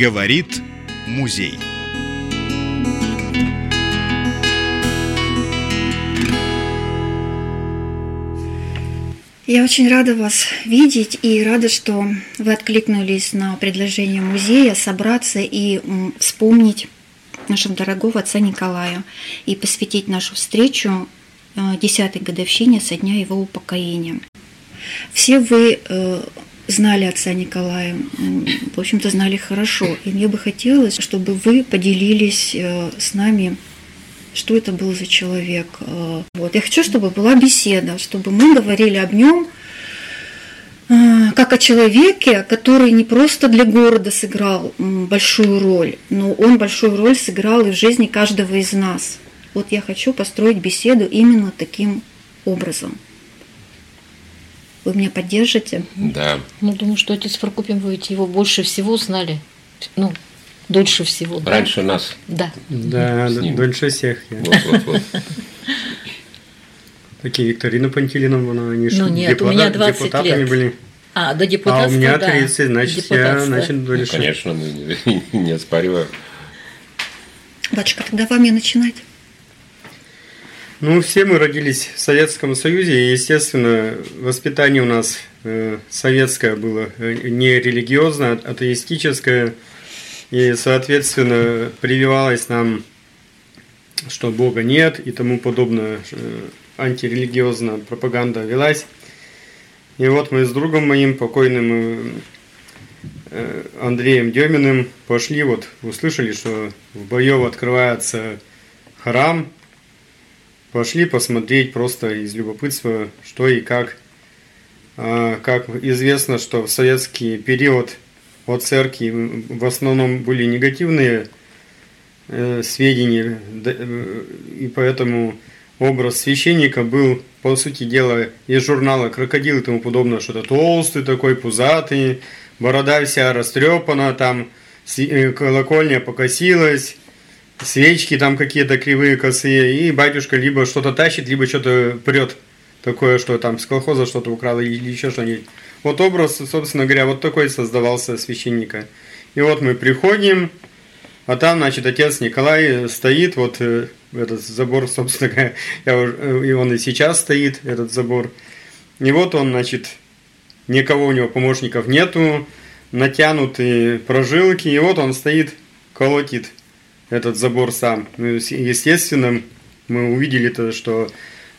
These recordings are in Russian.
Говорит музей. Я очень рада вас видеть и рада, что вы откликнулись на предложение музея собраться и вспомнить нашего дорогого отца Николая и посвятить нашу встречу э, десятой годовщине со дня его упокоения. Все вы э, знали отца Николая, в общем-то знали хорошо, и мне бы хотелось, чтобы вы поделились э, с нами что это был за человек. Э, вот. Я хочу, чтобы была беседа, чтобы мы говорили об нем э, как о человеке, который не просто для города сыграл большую роль, но он большую роль сыграл и в жизни каждого из нас. Вот я хочу построить беседу именно таким образом. Вы меня поддержите? Да. Ну, думаю, что отец Прокопьев, вы его больше всего знали. Ну, дольше всего. Раньше да? нас. Да. Да, дольше всех. Я. Вот, вот, вот. Такие Викторина Пантелиновна, они ну, нет, депутат, у меня 20 депутатами лет. были. А, до депутатства, А у меня да. 30, значит, я значит, Ну, дольше. конечно, мы не, не оспариваем. Батюшка, тогда вам и начинать. Ну, все мы родились в Советском Союзе, и, естественно, воспитание у нас э, советское было, э, не религиозное, а атеистическое, и, соответственно, прививалось нам, что Бога нет и тому подобное, э, антирелигиозная пропаганда велась. И вот мы с другом моим, покойным Андреем Деминым, пошли, вот услышали, что в Боево открывается храм, пошли посмотреть просто из любопытства, что и как. А, как известно, что в советский период о церкви в основном были негативные э, сведения, э, и поэтому образ священника был, по сути дела, из журнала «Крокодил» и тому подобное, что-то толстый такой, пузатый, борода вся растрепана, там э, колокольня покосилась, свечки там какие-то кривые, косые, и батюшка либо что-то тащит, либо что-то прет такое, что там с колхоза что-то украл или еще что-нибудь. Вот образ, собственно говоря, вот такой создавался священника. И вот мы приходим, а там, значит, отец Николай стоит, вот э, этот забор, собственно говоря, я, и он и сейчас стоит, этот забор. И вот он, значит, никого у него помощников нету, натянутые прожилки, и вот он стоит, колотит этот забор сам. Ну, естественно, мы увидели то, что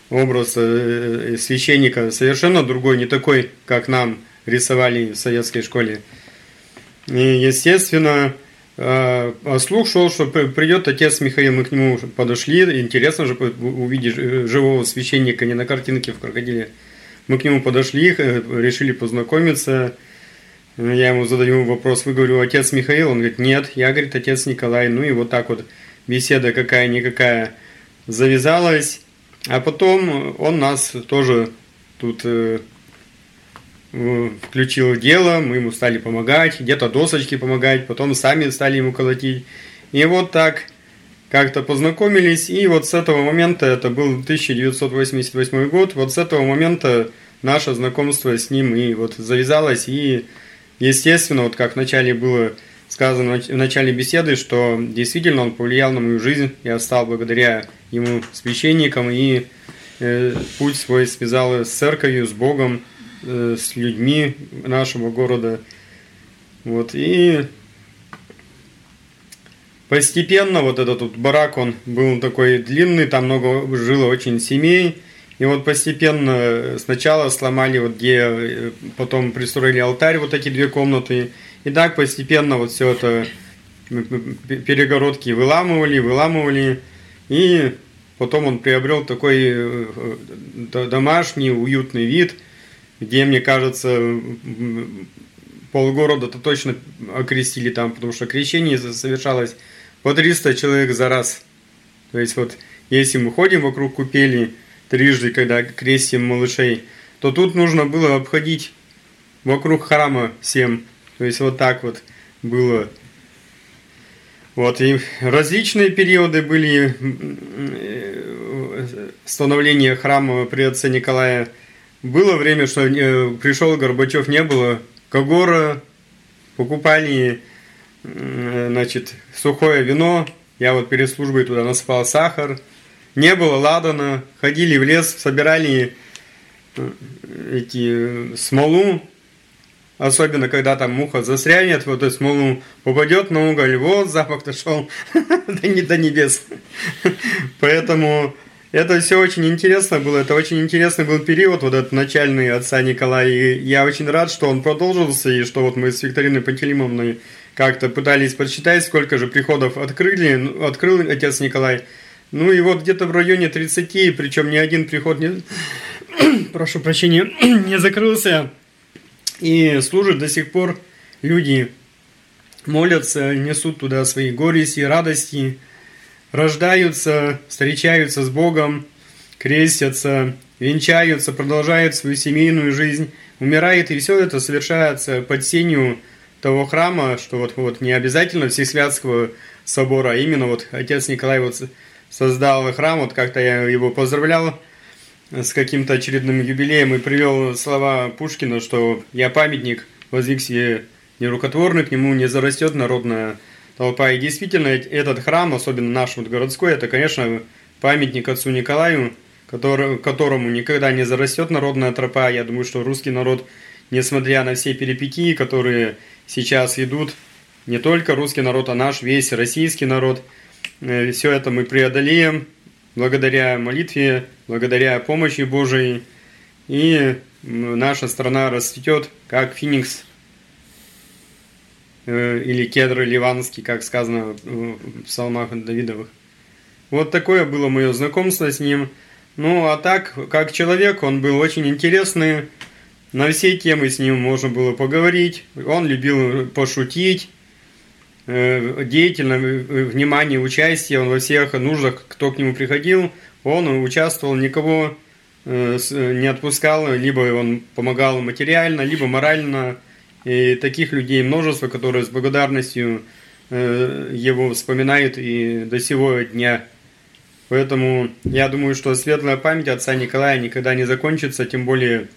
образ э, священника совершенно другой, не такой, как нам рисовали в советской школе. И, естественно, а слух шел, что придет отец Михаил, мы к нему подошли, интересно же увидеть живого священника не на картинке в крокодиле. Мы к нему подошли, э, решили познакомиться, я ему задаю вопрос, вы говорю, отец Михаил? Он говорит, нет, я, говорит, отец Николай. Ну и вот так вот беседа какая-никакая завязалась. А потом он нас тоже тут э, включил в дело, мы ему стали помогать, где-то досочки помогать, потом сами стали ему колотить. И вот так как-то познакомились, и вот с этого момента, это был 1988 год, вот с этого момента наше знакомство с ним и вот завязалось, и естественно, вот как вначале было сказано в начале беседы, что действительно он повлиял на мою жизнь, я стал благодаря ему священником, и э, путь свой связал с церковью, с Богом, э, с людьми нашего города. Вот, и постепенно вот этот вот барак, он был такой длинный, там много жило очень семей, и вот постепенно сначала сломали вот где, э, потом пристроили алтарь, вот эти две комнаты, и так постепенно вот все это перегородки выламывали, выламывали, и потом он приобрел такой э, э, домашний, уютный вид, где, мне кажется, полгорода-то точно окрестили там, потому что крещение совершалось по 300 человек за раз. То есть вот, если мы ходим вокруг купели трижды, когда крестим малышей, то тут нужно было обходить вокруг храма всем. То есть вот так вот было. Вот, и различные периоды были становления храма при отце Николая. Было время, что пришел Горбачев, не было Когора, покупали значит, сухое вино. Я вот перед службой туда насыпал сахар. Не было ладана. Ходили в лес, собирали э, эти смолу. Особенно, когда там муха застрянет, вот эту смолу попадет на уголь. Вот запах дошел до небес. Поэтому это все очень интересно было. Это очень интересный был период, вот этот начальный отца Николая. И я очень рад, что он продолжился, и что вот мы с Викториной Пантелеймовной как-то пытались подсчитать, сколько же приходов открыли, ну, открыл отец Николай. Ну и вот где-то в районе 30, причем ни один приход не... Прошу прощения, не закрылся. И служит до сих пор люди молятся, несут туда свои горести, радости, рождаются, встречаются с Богом, крестятся, венчаются, продолжают свою семейную жизнь, умирает, и все это совершается под сенью того храма, что вот, вот не обязательно Всесвятского собора, а именно вот отец Николай вот создал храм, вот как-то я его поздравлял с каким-то очередным юбилеем и привел слова Пушкина, что я памятник, воздвиг себе нерукотворный, к нему не зарастет народная толпа. И действительно, этот храм, особенно наш вот городской, это, конечно, памятник отцу Николаю, который, которому никогда не зарастет народная тропа. Я думаю, что русский народ, несмотря на все перипетии, которые сейчас идут не только русский народ, а наш весь российский народ. Э, Все это мы преодолеем благодаря молитве, благодаря помощи Божией. И наша страна расцветет, как феникс э, или кедр ливанский, как сказано в псалмах Давидовых. Вот такое было мое знакомство с ним. Ну, а так, как человек, он был очень интересный, на все темы с ним можно было поговорить. Он любил пошутить, э, деятельно, э, внимание, участие. Он во всех нуждах, кто к нему приходил, он участвовал, никого э, не отпускал, либо он помогал материально, либо морально. И таких людей множество, которые с благодарностью его вспоминают и до сего дня. Поэтому я думаю, что светлая память отца Николая никогда не закончится, тем более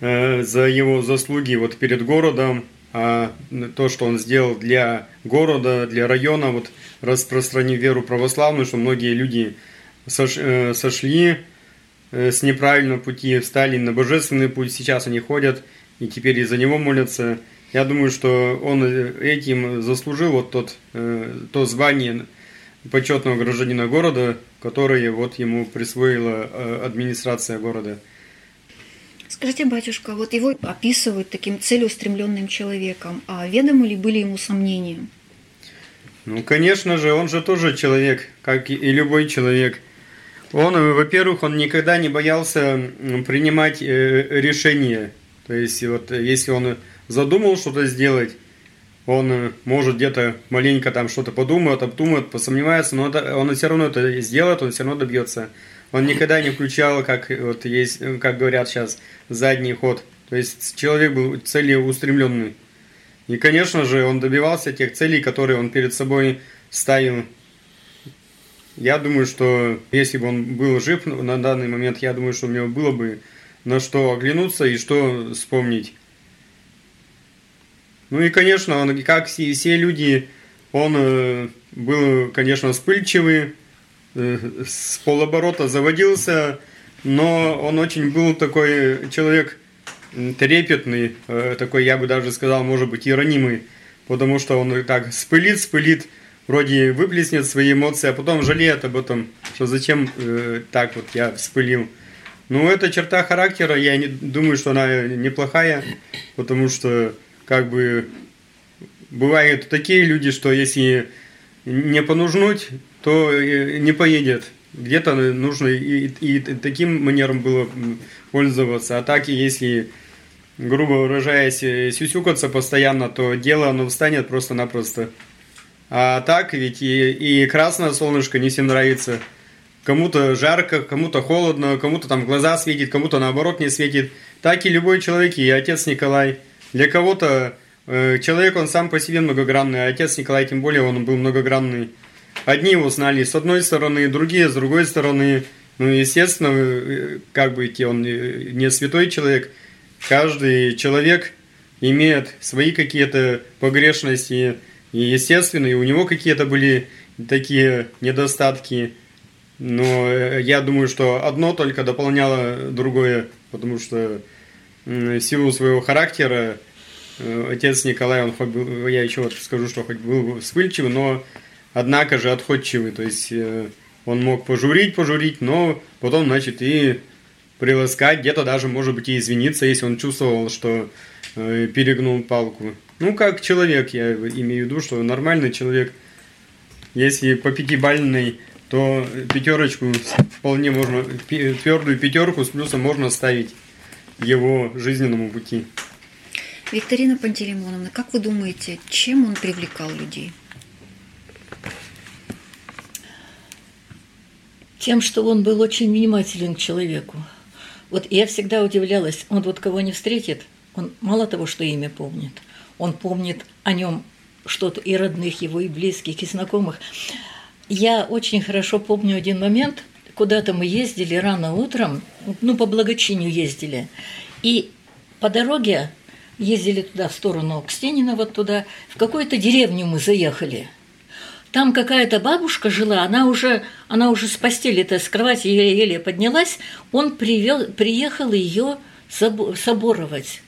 за его заслуги вот перед городом, а то, что он сделал для города, для района, вот распространив веру православную, что многие люди э, сошли э, с неправильного пути, встали на божественный путь, сейчас они ходят и теперь из-за него молятся. Я думаю, что он этим заслужил вот тот, то звание почетного гражданина города, которое вот ему присвоила администрация города. Скажите, батюшка, вот его описывают таким целеустремленным человеком, а ведомы ли были ему сомнения? Ну, конечно же, он же тоже человек, как и любой человек. Он, э, во-первых, он никогда не боялся принимать э, решения. То есть, вот если он задумал что-то сделать, он э, может где-то маленько там что-то подумает, обдумает, посомневается, но он все равно это сделает, он все равно добьется. Он никогда не включал, как вот есть, как говорят сейчас, задний ход. То есть человек был целеустремленный. И, конечно же, он добивался тех целей, которые он перед собой ставил. Я думаю, что если бы он был жив на данный момент, я думаю, что у него было бы на что оглянуться и что вспомнить. Ну и, конечно, он, как все, все люди, он э, был, конечно, вспыльчивый, Э, с полоборота заводился, но он очень был такой человек трепетный, э, такой, я бы даже сказал, может быть, и ранимый, потому что он так спылит, спылит, вроде выплеснет свои эмоции, а потом жалеет об этом, что зачем э, так вот я вспылил. Ну, эта черта характера, я не, думаю, что она неплохая, потому что, как бы, бывают такие люди, что если не понужнуть, то э, не поедет. Где-то нужно и, и, таким манером было пользоваться. А так, если, грубо выражаясь, э, сюсюкаться постоянно, то дело оно встанет просто-напросто. А так ведь и, и красное солнышко не всем нравится. Кому-то жарко, кому-то холодно, кому-то там глаза светит, кому-то наоборот не светит. Так и любой человек, и отец Николай. Для кого-то э, человек, он сам по себе многогранный, а отец Николай тем более, он был многогранный. Одни его знали с одной стороны, другие с другой стороны. Ну, естественно, как бы он не святой человек, каждый человек имеет свои какие-то погрешности, и естественно, и у него какие-то были такие недостатки, но э, я думаю, что одно только дополняло другое, потому что в силу своего характера э, отец Николай, он хоть был, я еще вот скажу, что хоть был вспыльчивый, но однако же отходчивый, то есть э, он мог пожурить, пожурить, но потом, значит, и приласкать, где-то даже, может быть, и извиниться, если он чувствовал, что перегнул палку. Ну, как человек, я имею в виду, что нормальный человек, если по пятибальной, то пятерочку вполне можно, твердую пятерку с плюсом можно ставить его жизненному пути. Викторина Пантелеймоновна, как вы думаете, чем он привлекал людей? Тем, что он был очень внимателен к человеку. Вот я всегда удивлялась, он вот кого не встретит, он мало того, что имя помнит – он помнит о нем что-то и родных его, и близких, и знакомых. Я очень хорошо помню один момент, куда-то мы ездили рано утром, ну, по благочинию ездили, и по дороге ездили туда, в сторону Кстенина, вот туда, в какую-то деревню мы заехали. Там какая-то бабушка жила, она уже, она уже с постели-то, с кровати еле-еле поднялась, он привел, приехал ее соборовать.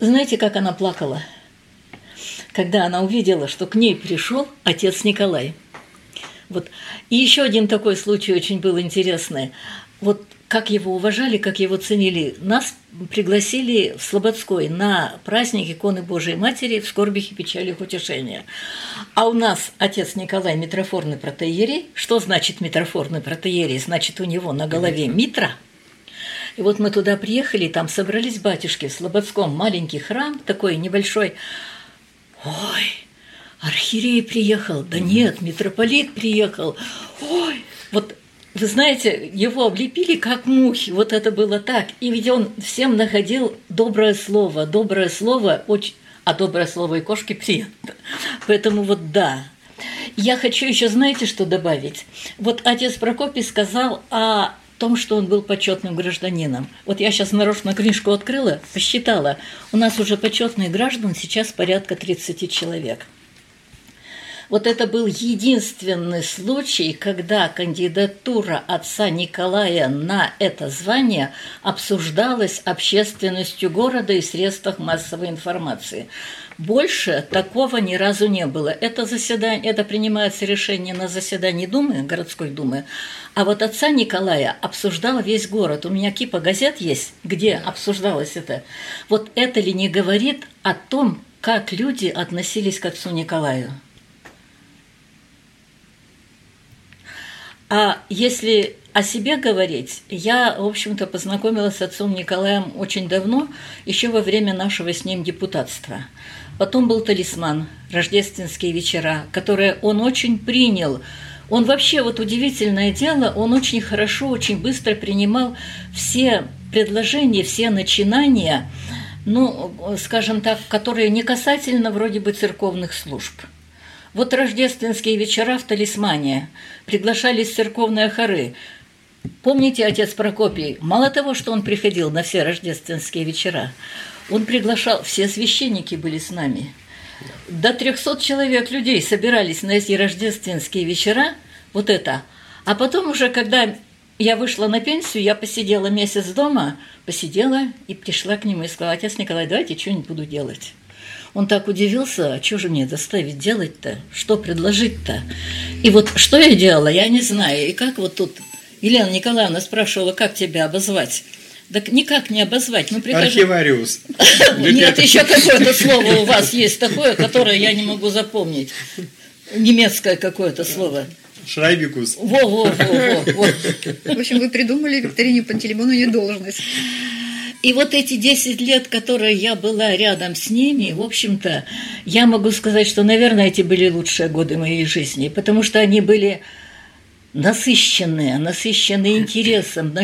Знаете, как она плакала? Когда она увидела, что к ней пришел отец Николай. Вот. И еще один такой случай очень был интересный. Вот как его уважали, как его ценили. Нас пригласили в Слободской на праздник иконы Божией Матери в скорбях и печалях утешения. А у нас отец Николай митрофорный протеерей. Что значит митрофорный протеерей? Значит, у него на голове митра – и вот мы туда приехали, там собрались батюшки в Слободском, маленький храм такой небольшой. Ой, архиерей приехал, да нет, митрополит приехал. Ой, вот вы знаете, его облепили как мухи, вот это было так. И ведь он всем находил доброе слово, доброе слово, очень, а доброе слово и кошки приятно. Поэтому вот да. Я хочу еще, знаете, что добавить? Вот отец Прокопий сказал о том, что он был почетным гражданином. Вот я сейчас нарочно книжку открыла, посчитала. У нас уже почетных граждан сейчас порядка 30 человек. Вот это был единственный случай, когда кандидатура отца Николая на это звание обсуждалась общественностью города и средствах массовой информации. Больше такого ни разу не было. Это заседание, это принимается решение на заседании Думы, городской Думы. А вот отца Николая обсуждал весь город. У меня кипа газет есть, где обсуждалось это. Вот это ли не говорит о том, как люди относились к отцу Николаю? А если о себе говорить, я, в общем-то, познакомилась с отцом Николаем очень давно, еще во время нашего с ним депутатства. Потом был талисман, рождественские вечера, которые он очень принял. Он вообще, вот удивительное дело, он очень хорошо, очень быстро принимал все предложения, все начинания, ну, скажем так, которые не касательно вроде бы церковных служб. Вот рождественские вечера в Талисмане приглашались церковные хоры. Помните, отец Прокопий, мало того, что он приходил на все рождественские вечера, он приглашал, все священники были с нами. До 300 человек людей собирались на эти рождественские вечера, вот это. А потом уже, когда я вышла на пенсию, я посидела месяц дома, посидела и пришла к нему и сказала, отец Николай, давайте что-нибудь буду делать. Он так удивился, а что же мне заставить делать-то, что предложить-то? И вот что я делала, я не знаю. И как вот тут Елена Николаевна спрашивала, как тебя обозвать? Так никак не обозвать. Мы прихожу... Архивариус. Нет, еще какое-то слово у вас есть такое, которое я не могу запомнить. Немецкое какое-то слово. Шрайбикус. Во, во, во, во, В общем, вы придумали Викторине Пантелеймоновне должность. И вот эти 10 лет, которые я была рядом с ними, в общем-то, я могу сказать, что, наверное, эти были лучшие годы моей жизни, потому что они были насыщенные, насыщенные интересом.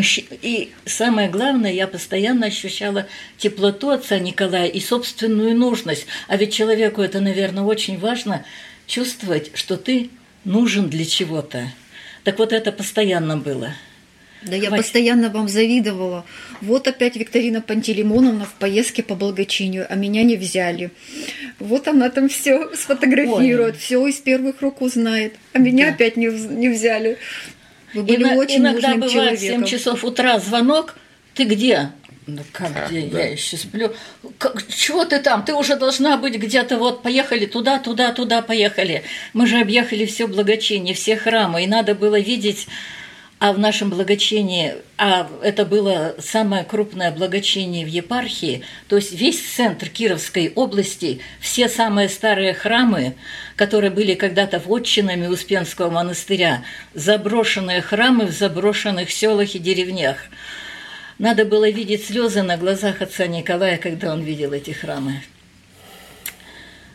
И самое главное, я постоянно ощущала теплоту отца Николая и собственную нужность. А ведь человеку это, наверное, очень важно чувствовать, что ты нужен для чего-то. Так вот это постоянно было. Да я Хватит. постоянно вам завидовала. Вот опять Викторина Пантелеймоновна в поездке по благочинию, а меня не взяли. Вот она там все сфотографирует, все из первых рук узнает, а меня Да. опять не, не взяли. Вы были Ина- очень иногда нужным бывает в человеком. 7 часов утра звонок, ты где? Ну как А, где? да. Я еще сплю. Как, чего ты там? Ты уже должна быть где-то вот, поехали туда, туда, туда, поехали. Мы же объехали все благочиние, все храмы, и надо было видеть, а в нашем благочинии, а это было самое крупное благочиние в епархии, то есть весь центр Кировской области, все самые старые храмы, которые были когда-то вотчинами Успенского монастыря, заброшенные храмы в заброшенных селах и деревнях. Надо было видеть слезы на глазах отца Николая, когда он видел эти храмы.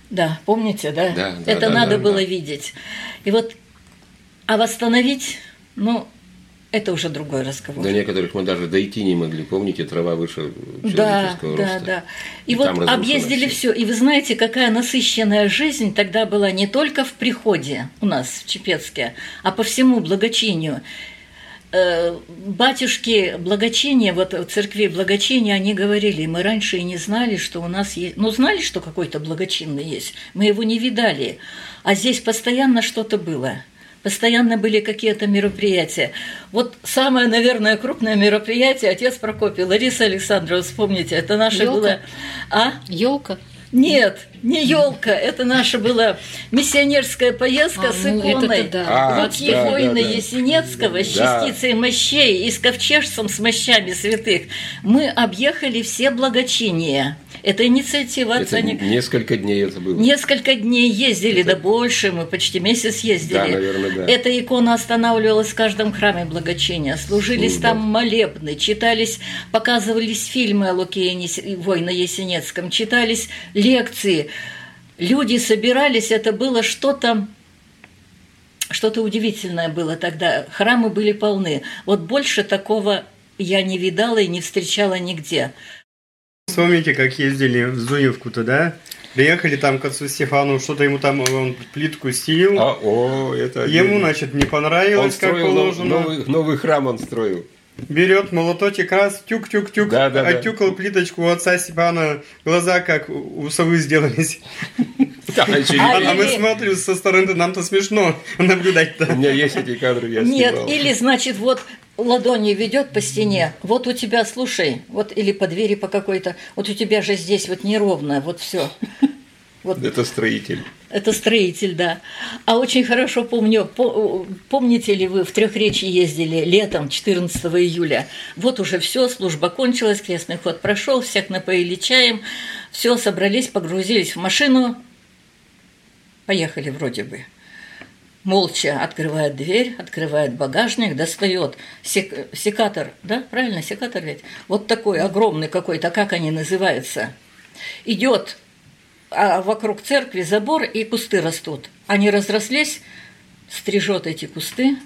Да, помните, да? Да, да, Это да, надо да, было да. видеть. И вот, а восстановить, ну, это уже другой разговор. До некоторых мы даже дойти не могли. Помните, трава выше Да, человеческого да, роста. да. И, И вот объездили все. И вы знаете, какая насыщенная жизнь тогда была не только в приходе у нас в Чепецке, а по всему благочинию. Э, Батюшки благочиния, вот в церкви благочиния, они говорили, мы раньше и не знали, что у нас есть, ну знали, что какой-то благочинный есть, мы его не видали, а здесь постоянно что-то было. Постоянно были какие-то мероприятия. Вот самое, наверное, крупное мероприятие отец Прокопий, Лариса Александровна, вспомните, это наше Ёлка? было... А? Елка. Нет, не елка, это наша была миссионерская поездка А, с ну, иконой. это-то да. А, Луки да, воина да, да. Есенецкого с Да. частицей мощей и с ковчежцем с мощами святых. Мы объехали все благочиния. Это инициатива отца Это Ник- несколько дней это было. Несколько дней ездили, да больше, мы почти месяц ездили. Да, наверное, да. Эта икона останавливалась в каждом храме благочиния. Служились Служба. там молебны, читались, показывались фильмы о Луке и воина Есенецком, читались лекции. Люди собирались, это было что-то что-то удивительное было тогда. Храмы были полны. Вот больше такого я не видала и не встречала нигде. Вспомните, как ездили в Зуевку-то, да? Приехали там к отцу Стефану, что-то ему там он плитку стелил. А, о, это... Ему, значит, не он понравилось, как строил положено. новый, новый храм он строил. Берет молоточек раз, тюк-тюк-тюк, Да, да, да. оттюкал плиточку у отца Степана, глаза как у совы сделались. Да, А А, мы смотрим со стороны, нам-то смешно наблюдать-то. У меня есть эти кадры, я Нет, снимал. или, значит, вот ладонью ведет по стене, вот у тебя, слушай, вот или по двери по какой-то, вот у тебя же здесь вот неровно, вот все. Вот Это строитель. это строитель, да. А очень хорошо помню, по- помните ли вы в Трехречье ездили летом 14 июля? Вот уже все, служба кончилась, крестный ход прошел, всех напоили чаем, все, собрались, погрузились в машину, поехали вроде бы. Молча открывает дверь, открывает багажник, достает сек- секатор, да, правильно, секатор ведь? Вот такой огромный какой-то, как они называются. Идет а вокруг церкви забор и кусты растут. Они разрослись, стрижет эти кусты,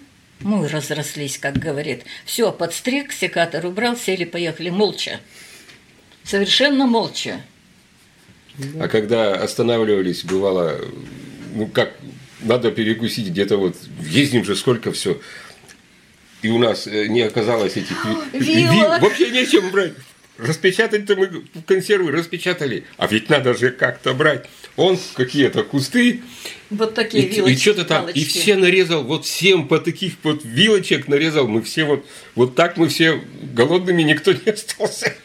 и разрослись, как говорит. Все, подстриг, секатор убрал, сели, поехали молча. Совершенно молча. А когда останавливались, бывало, ну как, надо перекусить где-то вот, ездим же сколько все. И у нас э, не оказалось этих ви- ви- Вилок. Вообще нечем брать. Распечатать-то мы консервы распечатали, а ведь надо же как-то брать. Он какие-то кусты, Вот и, такие вилочки, что-то там, и палочки. все нарезал, вот семь по таких вот вилочек нарезал, мы все вот, вот так мы все голодными, никто не остался.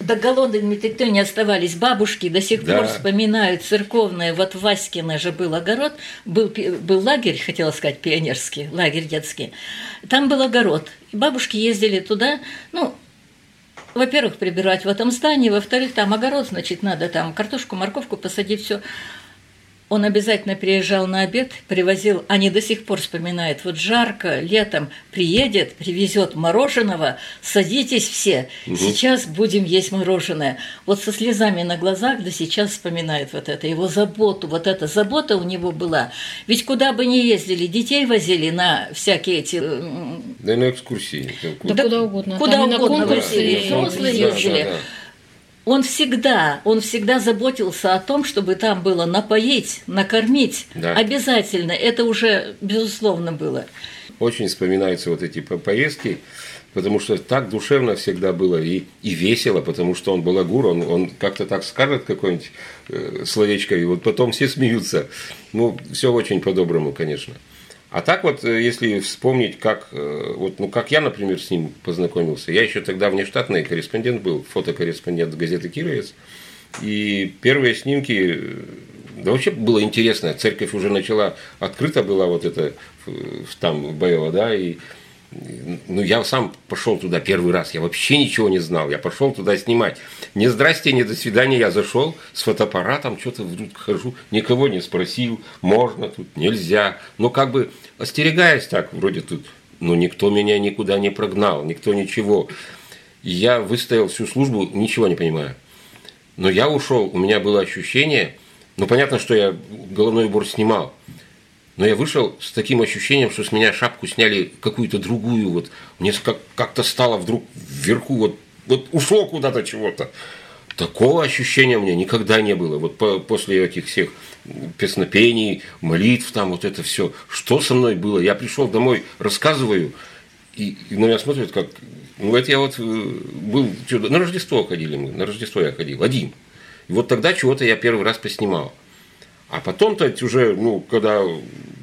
Да голодными никто не оставались. Бабушки до сих Да. пор вспоминают церковные. Вот в Васькино же был огород, был, был лагерь, хотела сказать, пионерский, лагерь детский. Там был огород. И бабушки ездили туда, ну, во-первых, прибирать в этом здании, во-вторых, там огород, значит, надо там картошку, морковку посадить, все. Он обязательно приезжал на обед, привозил, они до сих пор вспоминают, вот жарко, летом приедет, привезет мороженого, садитесь все, сейчас будем есть мороженое. Вот со слезами на глазах до сейчас вспоминает вот это, его заботу, вот эта забота у него была. Ведь куда бы ни ездили, детей возили на всякие эти м, Да на экскурсии. Да, куда угодно. куда Там и на угодно конкурсы, и- взрослые Да, ездили. да, да. Он всегда, он всегда заботился о том, чтобы там было напоить, накормить. Да. Обязательно. Это уже, безусловно, было. очень вспоминаются вот эти поездки, потому что так душевно всегда было и, и весело, потому что он балагур, он, он как-то так скажет какое-нибудь э, словечко, и вот потом все смеются. Ну, все очень по-доброму, конечно. А так вот, э, если вспомнить, как, э, вот, ну, как я, например, с ним познакомился, я еще тогда внештатный корреспондент был, фотокорреспондент газеты «Кировец», и первые снимки, э, да вообще было интересно, церковь уже начала, открыта была вот это, там, Боево, да, и ну, я сам пошел туда первый раз, я вообще ничего не знал, я пошел туда снимать. Не здрасте, не до свидания, я зашел с фотоаппаратом, что-то вдруг хожу, никого не спросил, можно тут, нельзя. Но как бы остерегаясь так, вроде тут, но никто меня никуда не прогнал, никто ничего. Я выстоял всю службу, ничего не понимаю. Но я ушел, у меня было ощущение, ну понятно, что я головной убор снимал, но я вышел с таким ощущением, что с меня шапку сняли какую-то другую. Вот мне как- как-то стало вдруг вверху, вот, вот ушло куда-то чего-то. Такого ощущения меня никогда не было. Вот по, после этих всех песнопений, молитв, там вот это все. Что со мной было? Я пришел домой, рассказываю, и, и на меня смотрят как... Ну, это я вот э, был... На Рождество ходили мы, на Рождество я ходил, один. И вот тогда чего-то я первый раз поснимал. А потом-то уже, ну, когда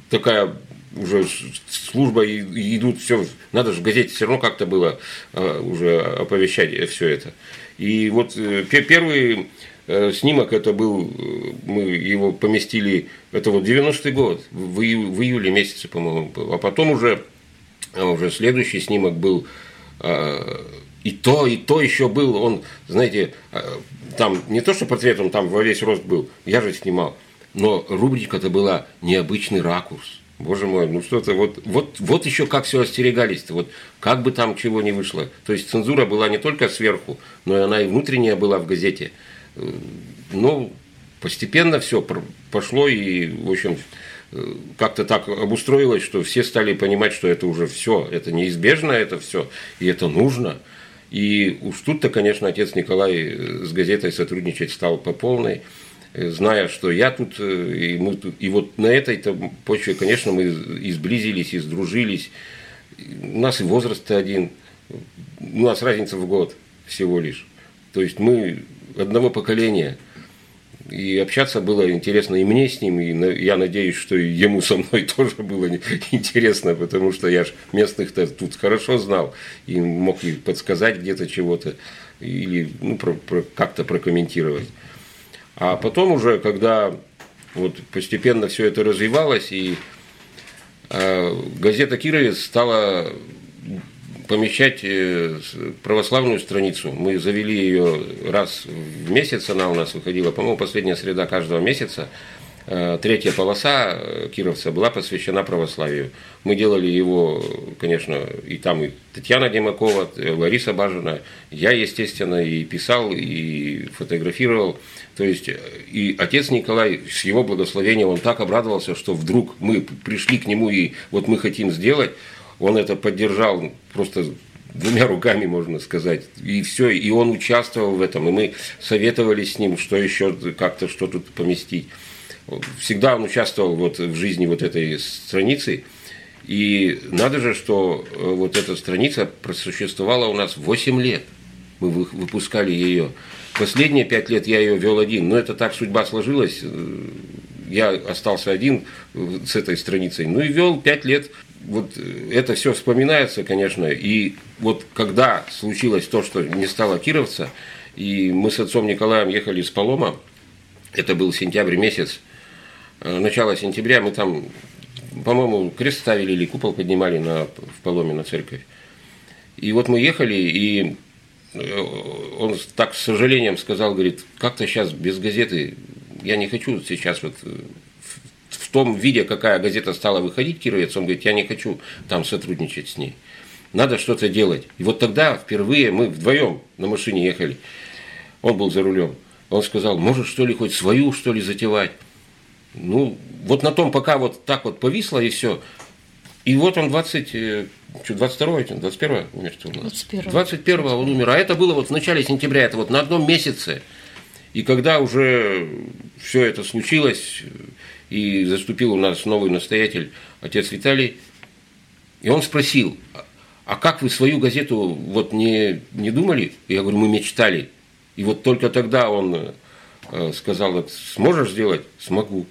такая уже служба и идут, все, надо же в газете все равно как-то было а, уже оповещать все это. И вот э, первый э, снимок это был, э, мы его поместили, это вот 90-й год, в, ию, в июле месяце, по-моему, был. А потом уже, а уже следующий снимок был и то, и то еще был, он, знаете, там не то, что портрет, он там во весь рост был, я же снимал, но рубрика-то была необычный ракурс. Боже мой, ну что-то вот, вот, вот еще как все остерегались-то, вот как бы там чего не вышло. То есть цензура была не только сверху, но и она и внутренняя была в газете. Э, ну, постепенно все пошло и, в общем, э, как-то так обустроилось, что все стали понимать, что это уже все, это неизбежно, это все, и это нужно. И уж тут-то, конечно, отец Николай э, с газетой сотрудничать стал по полной. Э, зная, что я тут, э, и, мы тут, и вот на этой почве, конечно, мы и сблизились, и сдружились. У нас и возраст один, у нас разница в год всего лишь. То есть мы одного поколения, и общаться было интересно и мне с ним, и я надеюсь, что и ему со мной тоже было интересно, потому что я ж местных-то тут хорошо знал, и мог и подсказать где-то чего-то, или ну, как-то прокомментировать. А потом уже, когда вот постепенно все это развивалось, и э, газета «Кировец» стала помещать э, православную страницу. Мы завели ее раз в месяц, она у нас выходила, по-моему, последняя среда каждого месяца. Э, третья полоса э, Кировца была посвящена православию. Мы делали его, конечно, и там и Татьяна Демакова, Лариса Бажина, я, естественно, и писал, и фотографировал. То есть и отец Николай, с его благословения, он так обрадовался, что вдруг мы пришли к нему и вот мы хотим сделать, он это поддержал просто двумя руками, можно сказать. И все, и он участвовал в этом, и мы советовали с ним, что еще как-то, что тут поместить. Всегда он участвовал вот в жизни вот этой страницы. И надо же, что э, вот эта страница просуществовала у нас 8 лет. Мы выпускали ее. Последние пять лет я ее вел один, но это так судьба сложилась. Э, я остался один с этой страницей. Ну и вел пять лет. Вот э, это все вспоминается, конечно. И вот когда случилось то, что не стало Кировца, и мы с отцом Николаем ехали с Полома, это был сентябрь месяц, э, начало сентября, мы там, по-моему, крест ставили или купол поднимали на, в Поломе на церковь. И вот мы ехали, и он так с сожалением сказал, говорит, как-то сейчас без газеты, я не хочу сейчас вот э, в том виде, какая газета стала выходить, Кировец, он говорит, я не хочу там сотрудничать с ней. Надо что-то делать. И вот тогда впервые мы вдвоем на машине ехали. Он был за рулем. Он сказал, может, что ли, хоть свою, что ли, затевать. Ну, вот на том, пока вот так вот повисло и все. И вот он 20, что, 22 21 умер у нас? 21 21 он умер. А это было вот в начале сентября, это вот на одном месяце. И когда уже все это случилось, и заступил у нас новый настоятель, отец Виталий, И он спросил, а как вы свою газету вот не, не думали? Я говорю, мы мечтали. И вот только тогда он э, сказал, сможешь сделать? Смогу.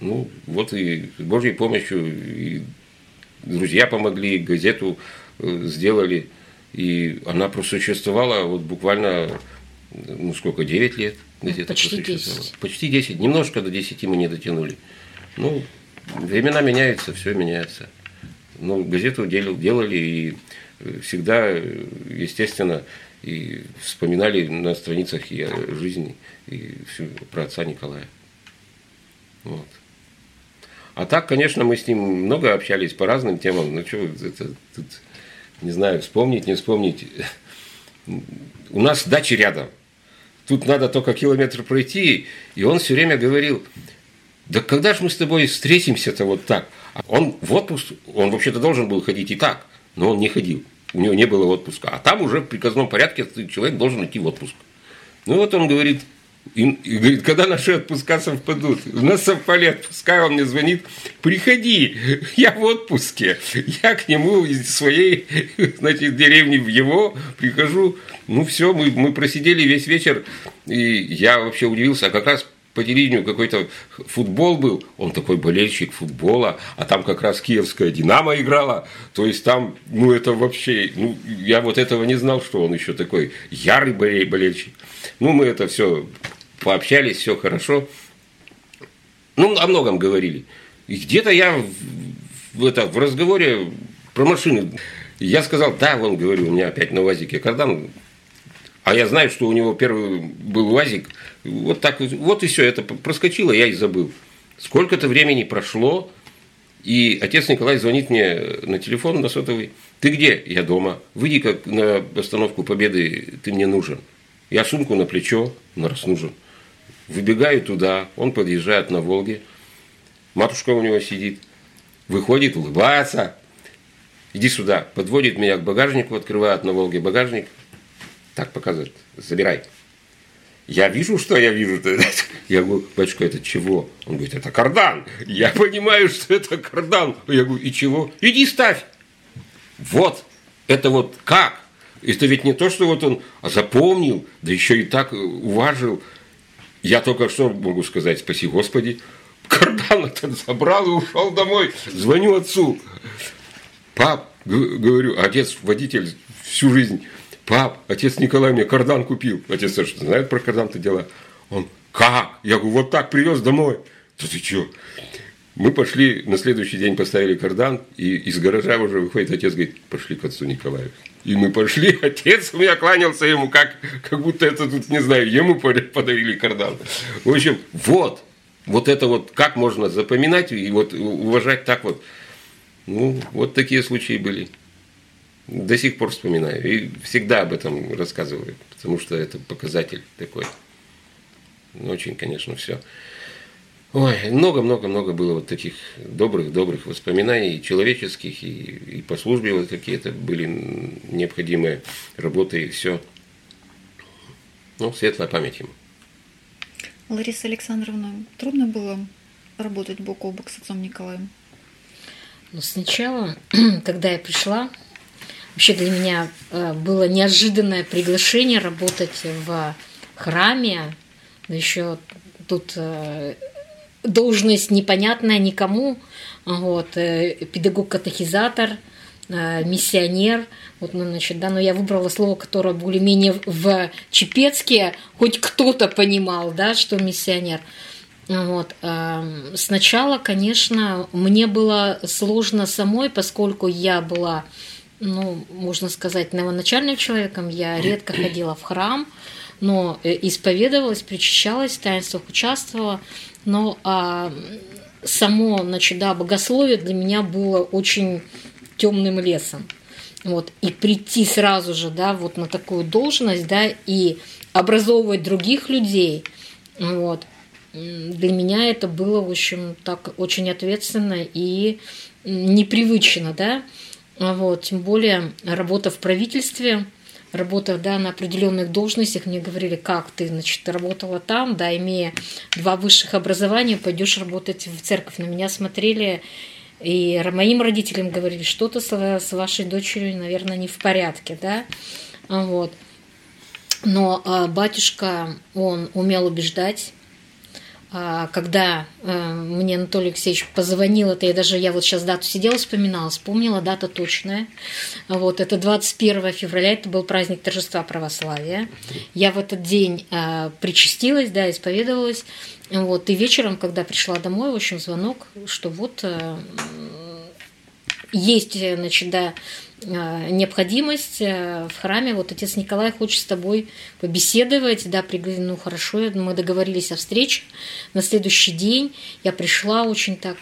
Ну, вот и с Божьей помощью и друзья помогли, газету э, сделали. И она просуществовала вот буквально, ну сколько, 9 лет где-то Почти 10. Почти 10. Немножко до 10 мы не дотянули. Ну, времена меняются, все меняется. Ну, газету делал, делали и всегда, естественно, и вспоминали на страницах и жизни, и всю, про отца Николая. Вот. А так, конечно, мы с ним много общались по разным темам. Ну, что, это тут, не знаю, вспомнить, не вспомнить. У нас дачи рядом. Тут надо только километр пройти. И он все время говорил, да когда же мы с тобой встретимся-то вот так? Он в отпуск, он вообще-то должен был ходить и так, но он не ходил. У него не было отпуска. А там уже в приказном порядке человек должен идти в отпуск. Ну вот он говорит, и, и говорит, когда наши отпуска совпадут? У нас совпали отпуска, он мне звонит, приходи, я в отпуске. Я к нему из своей, значит, деревни в его прихожу. Ну все, мы, мы просидели весь вечер, и я вообще удивился, а как раз по телевидению какой-то футбол был, он такой болельщик футбола, а там как раз киевская «Динамо» играла, то есть там, ну это вообще, ну я вот этого не знал, что он еще такой ярый болельщик. Ну мы это все пообщались, все хорошо. Ну, о многом говорили. И где-то я в, это, в разговоре про машины, я сказал, да, вон, говорю, у меня опять на УАЗике кардан, а я знаю, что у него первый был УАЗик, вот так, вот и все, это проскочило, я и забыл. Сколько-то времени прошло, и отец Николай звонит мне на телефон, на сотовый. Ты где? Я дома. Выйди как на остановку Победы, ты мне нужен. Я сумку на плечо, на раз нужен. Выбегаю туда, он подъезжает на Волге. Матушка у него сидит, выходит, улыбается. Иди сюда, подводит меня к багажнику, открывает на Волге багажник. Так показывает, забирай. Я вижу, что я вижу. Я говорю, батюшка, это чего? Он говорит, это кардан. Я понимаю, что это кардан. Я говорю, и чего? Иди ставь. Вот, это вот как? Это ведь не то, что вот он запомнил, да еще и так уважил. Я только что могу сказать, спаси Господи, кардан этот забрал и ушел домой. Звоню отцу. Пап, говорю, отец водитель всю жизнь пап, отец Николай мне кардан купил. Отец что знает про кардан-то дела. Он, как? Я говорю, вот так привез домой. Да ты что? Мы пошли, на следующий день поставили кардан, и из гаража уже выходит отец, говорит, пошли к отцу Николаю. И мы пошли, отец у меня кланялся ему, как, как будто это тут, не знаю, ему подарили кардан. В общем, вот, вот это вот, как можно запоминать и вот уважать так вот. Ну, вот такие случаи были до сих пор вспоминаю. И всегда об этом рассказываю, потому что это показатель такой. Очень, конечно, все. Ой, много-много-много было вот таких добрых-добрых воспоминаний, человеческих, и, и по службе вот какие-то были необходимые работы, и все. Ну, светлая память ему. Лариса Александровна, трудно было работать бок о бок с отцом Николаем? Ну, сначала, когда я пришла, Вообще для меня э, было неожиданное приглашение работать в храме, еще тут э, должность непонятная никому, вот, э, педагог-катехизатор, миссионер, вот, ну, значит, да, но я выбрала слово, которое более-менее в Чепецке хоть кто-то понимал, да, что миссионер. Вот. Сначала, конечно, мне было сложно самой, поскольку я была ну, можно сказать, новоначальным человеком. Я редко ходила в храм, но э, исповедовалась, причащалась, в таинствах участвовала. Но а, само, значит, да, богословие для меня было очень темным лесом. Вот, и прийти сразу же, да, вот на такую должность, да, и образовывать других людей, вот, для меня это было, в общем, так очень ответственно и непривычно, да, вот, тем более работа в правительстве, работа да, на определенных должностях, мне говорили, как ты значит, работала там, да, имея два высших образования, пойдешь работать в церковь. На меня смотрели и моим родителям говорили, что-то с вашей дочерью, наверное, не в порядке, да, вот. Но а, батюшка, он умел убеждать, а, когда э, мне Анатолий Алексеевич позвонил, это я даже, я вот сейчас дату сидела, вспоминала, вспомнила, дата точная. Вот, это 21 февраля, это был праздник торжества православия. Я в этот день э, причастилась, да, исповедовалась. Вот, и вечером, когда пришла домой, в общем, звонок, что вот э, есть, значит, да, необходимость э, в храме, вот отец Николай хочет с тобой побеседовать, да, пригласил, ну хорошо, мы договорились о встрече на следующий день, я пришла очень так,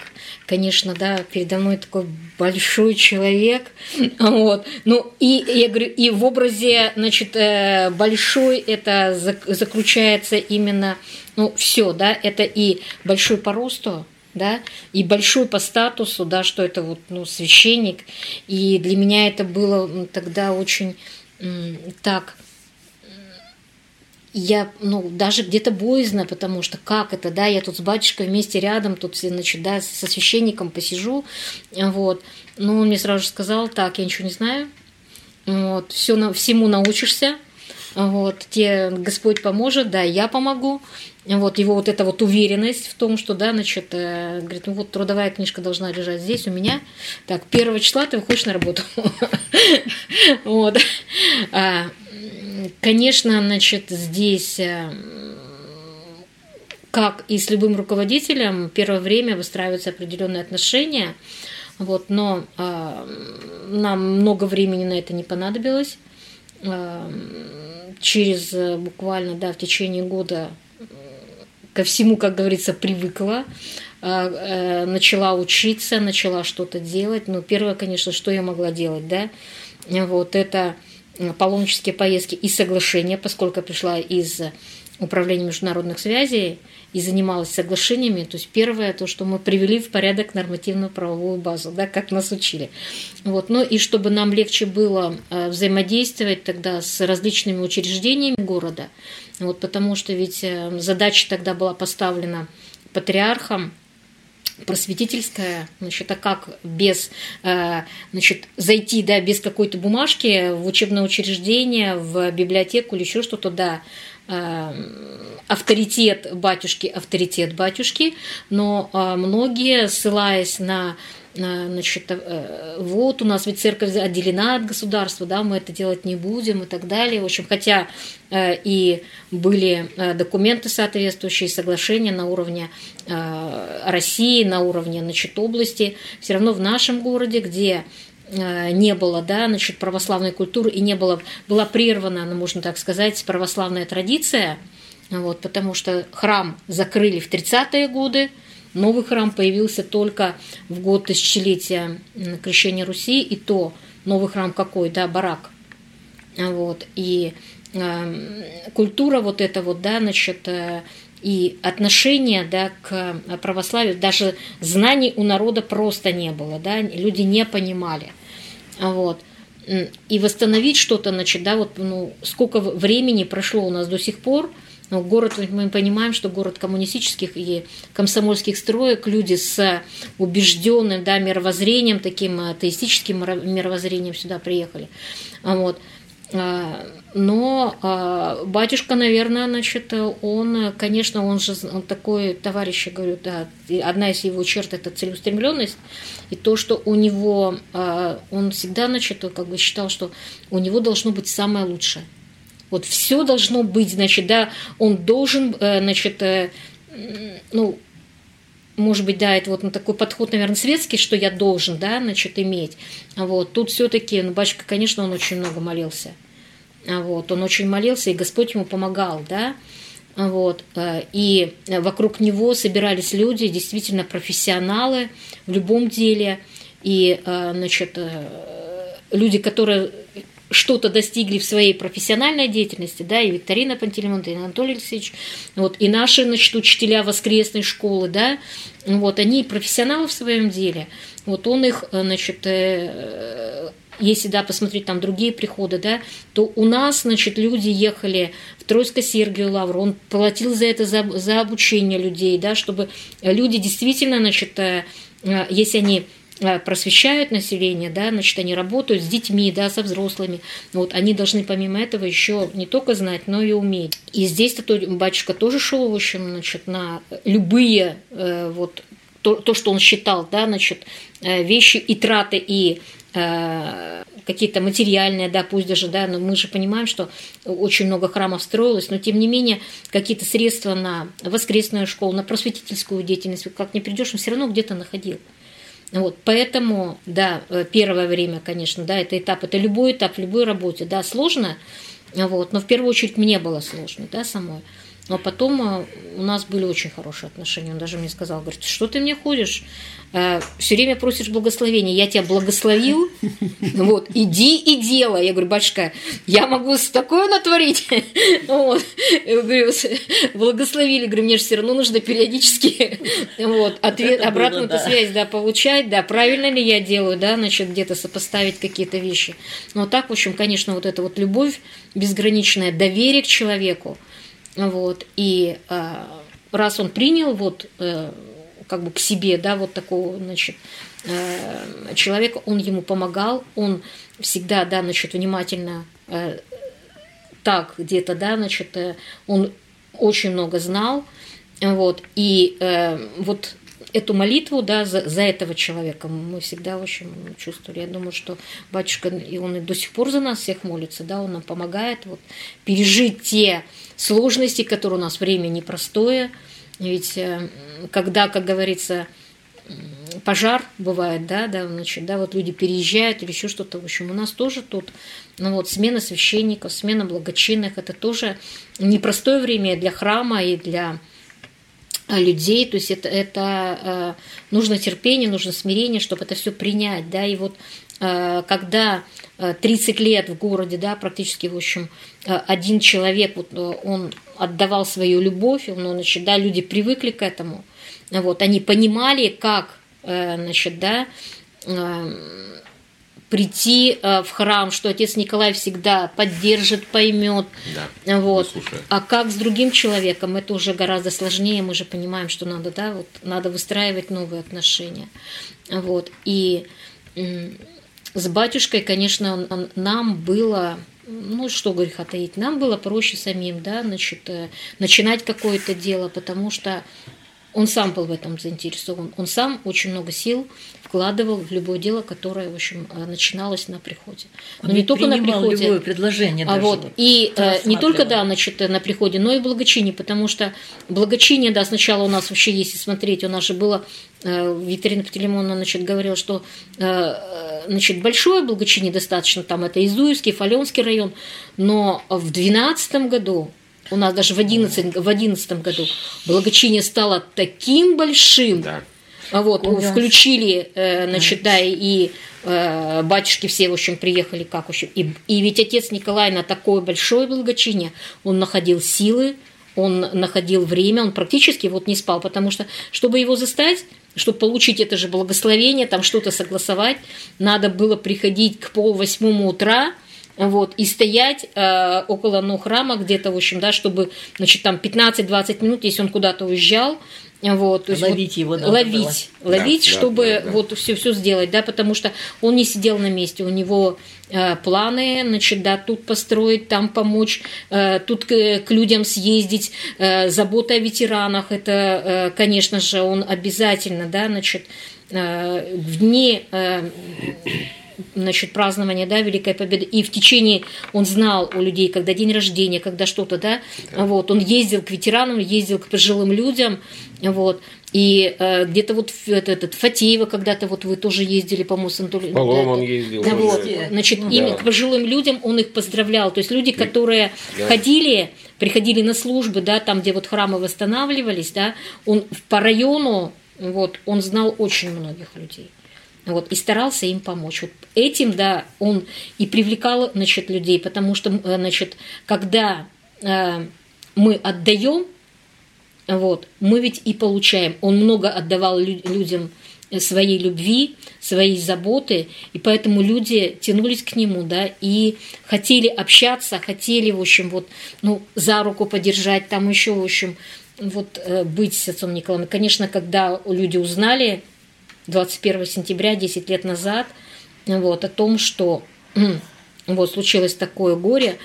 конечно, да, передо мной такой большой человек, вот, ну и я говорю, и в образе, значит, э, большой это заключается именно, ну все, да, это и большой по росту, да, и большой по статусу, да, что это вот, ну, священник. И для меня это было тогда очень так, я, ну, даже где-то боязно, потому что как это, да, я тут с батюшкой вместе рядом, тут, значит, да, со священником посижу, вот. Но он мне сразу же сказал, так, я ничего не знаю, вот, все, всему научишься, вот, тебе Господь поможет, да, я помогу, вот его вот эта вот уверенность в том, что, да, значит, э, говорит, ну вот трудовая книжка должна лежать здесь у меня. Так, первого числа ты выходишь на работу. Вот. А, конечно, значит, здесь э, как и с любым руководителем, первое время выстраиваются определенные отношения, вот, но э, нам много времени на это не понадобилось. Э, через буквально, да, в течение года ко всему, как говорится, привыкла, а, э, начала учиться, начала что-то делать. Ну, первое, конечно, что я могла делать, да, вот это паломнические поездки и соглашения, поскольку я пришла из управления международных связей и занималась соглашениями. То есть первое, то, что мы привели в порядок нормативную правовую базу, да, как нас учили. Вот. Ну и чтобы нам легче было э, взаимодействовать тогда с различными учреждениями города, вот, потому что ведь э, задача тогда была поставлена патриархом, просветительская, значит, а как без, э, значит, зайти, да, без какой-то бумажки в учебное учреждение, в библиотеку или еще что-то, да, авторитет батюшки, авторитет батюшки, но многие, ссылаясь на значит, э, вот у нас ведь церковь отделена от государства, да, мы это делать не будем и так далее. В общем, хотя э, и были э, документы соответствующие, соглашения на уровне России, на уровне, значит, области, все равно в нашем городе, где не было, да, значит, православной культуры и не было, была прервана, ну, можно так сказать, православная традиция, вот, потому что храм закрыли в 30-е годы, Новый храм появился только в год тысячелетия крещения Руси, и то новый храм какой, да, барак. Вот, и э, культура вот эта вот, да, значит, э, и отношение да, к православию, даже знаний у народа просто не было, да, люди не понимали. Вот. И восстановить что-то, значит, да, вот, ну, сколько времени прошло у нас до сих пор – но город, мы понимаем, что город коммунистических и комсомольских строек, люди с убежденным да, мировоззрением, таким атеистическим мировоззрением сюда приехали. Вот. А, но а, батюшка, наверное, значит, он, конечно, он же он такой товарищ, я говорю, да, одна из его черт это целеустремленность, и то, что у него, а, он всегда, значит, как бы считал, что у него должно быть самое лучшее. Вот все должно быть, значит, да, он должен, э, значит, э, ну, может быть, да, это вот ну, такой подход, наверное, светский, что я должен, да, значит, иметь. Вот, тут все-таки, ну, батюшка, конечно, он очень много молился. Вот, он очень молился, и Господь ему помогал, да, вот, э, и вокруг него собирались люди, действительно профессионалы в любом деле, и, значит, люди, которые что-то достигли в своей профессиональной деятельности, да, и Викторина Пантелеймон, и Анатолий Алексеевич, вот, и наши, значит, учителя воскресной школы, да, вот, они профессионалы в своем деле, вот он их, значит, э, если, да, посмотреть там другие приходы, да, то у нас, значит, люди ехали в Тройско-Сергию Лавру, он платил за это, за, за обучение людей, да, чтобы люди действительно, значит, э, э, если они э, просвещают население, да, значит, они работают с детьми, да, со взрослыми. Вот, они должны помимо этого еще не только знать, но и уметь. И здесь то батюшка тоже шел, в общем, значит, на любые э, вот то, то, что он считал, да, значит, э, вещи и траты, и э, какие-то материальные, да, пусть даже, да, но мы же понимаем, что очень много храмов строилось, но тем не менее какие-то средства на воскресную школу, на просветительскую деятельность, как не придешь, он все равно где-то находил. Вот, поэтому, да, э, первое время, конечно, да, это этап, это любой этап в любой работе, да, сложно, вот, но в первую очередь мне было сложно, да, самой. Но потом э, у нас были очень хорошие отношения. Он даже мне сказал, говорит, что ты мне ходишь? Э, Все время просишь благословения. Я тебя благословил. Вот, иди и делай. Я говорю, батюшка, я могу такое натворить. Вот. Я говорю, благословили. Говорю, мне же все равно нужно периодически вот, ответ, обратную да. связь да, получать, да, правильно ли я делаю, да, значит, где-то сопоставить какие-то вещи. Но так, в общем, конечно, вот эта вот любовь безграничное, доверие к человеку, вот, и э, раз он принял вот э, как бы к себе, да, вот такого, значит, э, человека, он ему помогал, он всегда, да, значит, внимательно так где-то, да, значит, он очень много знал, вот, и вот эту молитву, да, за, за этого человека мы всегда очень чувствовали. Я думаю, что батюшка, и он и до сих пор за нас всех молится, да, он нам помогает вот пережить те сложности, которые у нас время непростое. Ведь э, когда, как говорится, пожар бывает, да, да, значит, да, вот люди переезжают или еще что-то, в общем, у нас тоже тут, ну вот, смена священников, смена благочинных, это тоже непростое время для храма и для людей, то есть это, это э, нужно терпение, нужно смирение, чтобы это все принять, да, и вот э, когда 30 лет в городе, да, практически, в общем, один человек, вот он отдавал свою любовь, он, значит, да, люди привыкли к этому, вот, они понимали, как, значит, да, прийти э, в храм, что отец Николай всегда поддержит, поймет. Да, вот. А как с другим человеком, это уже гораздо сложнее. Мы же понимаем, что надо, да, вот, надо выстраивать новые отношения. Вот. И с батюшкой, конечно, нам было ну, что греха таить, нам было проще самим, да, значит, э, начинать какое-то дело, потому что он сам был в этом заинтересован. Он сам очень много сил вкладывал в любое дело, которое, в общем, э, начиналось на приходе. Но он не только на приходе, любое предложение, а вот вот, и э, не только да, значит, на приходе, но и благочиние, потому что благочиние, да, сначала у нас вообще, если смотреть, у нас же было э, Екатерина Пателемоновна, значит, говорила, что значит, большое благочиние достаточно, там это Изуевский, Фаленский район, но в 2012 году у нас даже в 11, в 11 году благочиние стало таким большим, да. А вот, Куда? включили, э, значит, да, и э, батюшки все, в общем, приехали как, в общем, и, и ведь отец Николай на такое большое благочиние, он находил силы, он находил время, он практически вот не спал, потому что, чтобы его заставить, чтобы получить это же благословение, там что-то согласовать, надо было приходить к пол восьмому утра, вот, и стоять э, около ну, храма где-то, в общем, да, чтобы, значит, там 15-20 минут, если он куда-то уезжал, вот, то есть ловить вот, его, да, ловить, было. ловить, да, чтобы да, да, вот все все сделать, да, потому что он не сидел на месте, у него э, планы, значит, да, тут построить, там помочь, э, тут к, к людям съездить, э, забота о ветеранах, это, э, конечно же, он обязательно, да, значит, э, в дни э, значит, празднования, да, Великой Победы, и в течение он знал у людей, когда день рождения, когда что-то, да, да. вот, он ездил к ветеранам, ездил к пожилым людям, вот, и э, где-то вот этот, этот Фатеева когда-то вот вы тоже ездили, по-моему, с Анатолием. да, он ездил. Да, вот, значит, да. именно к пожилым людям он их поздравлял. То есть люди, которые да. ходили, приходили на службы, да, там, где вот храмы восстанавливались, да, он по району, вот, он знал очень многих людей. Вот, и старался им помочь. Вот этим, да, он и привлекал, значит, людей, потому что, э, значит, когда э, мы отдаем, вот, мы ведь и получаем. Он много отдавал людям своей любви, своей заботы, и поэтому люди тянулись к нему, да, и хотели общаться, хотели, в общем, вот, ну, за руку подержать, там еще, в общем, вот, э, быть с отцом Николаем. И, конечно, когда люди узнали 21 сентября, 10 лет назад, вот, о том, что вот случилось такое горе,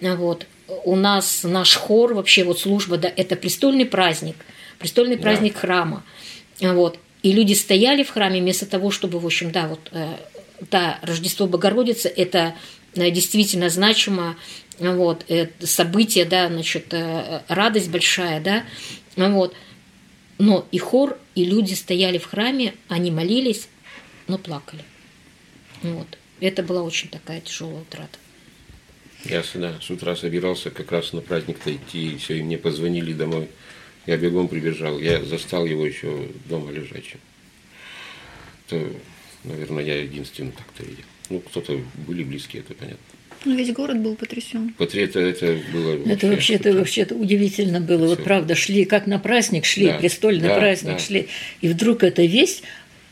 вот, у нас наш хор, вообще вот служба, да, это престольный праздник, престольный да. праздник храма, вот, и люди стояли в храме вместо того, чтобы, в общем, да, вот, э, да, Рождество Богородицы – это э, действительно значимо, вот, событие, да, значит, э, радость большая, да, вот, но и хор, и люди стояли в храме, они молились, но плакали. Вот. Это была очень такая тяжелая утрата. Я сюда с утра собирался как раз на праздник-то идти, и все, и мне позвонили домой. Я бегом прибежал. Я застал его еще дома лежачим. Это, наверное, я единственный так-то видел. Ну, кто-то были близкие, это понятно. Ну, весь город был потрясен. Это, это было вообще, это вообще, это вообще это удивительно было. Все. Вот правда, шли как на праздник, шли, да, престольный да, праздник да. шли. И вдруг это весь,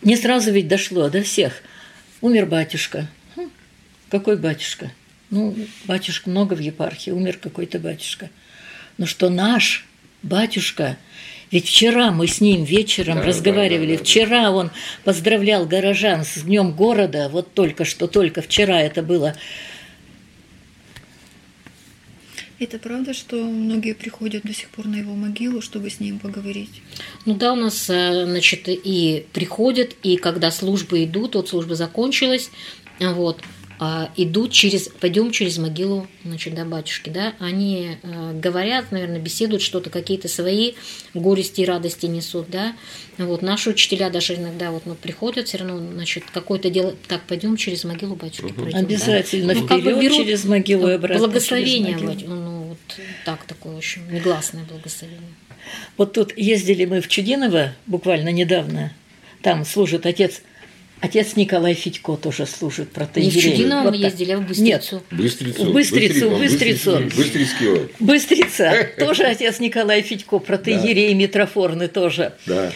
не сразу ведь дошло до всех. Умер батюшка. Хм, какой батюшка? Ну, батюшка много в епархии, умер какой-то батюшка. Но что наш батюшка, ведь вчера мы с ним вечером да, разговаривали, да, да, да, вчера он поздравлял горожан с Днем города, вот только что, только вчера это было. Это правда, что многие приходят до сих пор на его могилу, чтобы с ним поговорить? Ну да, у нас, э, значит, и приходят, и когда службы идут, вот служба закончилась, вот, а, идут через, пойдем через могилу, значит, да, батюшки, да, они э, говорят, наверное, беседуют что-то, какие-то свои горести и радости несут, да, вот наши учителя даже иногда вот ну, приходят, все равно, значит, какое-то дело, так, пойдем через могилу батюшки угу. пройдем, Обязательно да? ну, как бы берут через могилу и обратно Благословение, ну, ну, вот так, такое очень негласное благословение. Вот тут ездили мы в Чудиново буквально недавно, там служит отец Отец Николай Федько тоже служит протеерей. Не в Чудиново вот мы ездили, а в Быстрицу. Нет, Быстрицу. В Быстрицу, в Быстрицу. Быстрицкий Быстрица. Тоже отец Николай Федько, протеерей, да. митрофорны тоже. Да.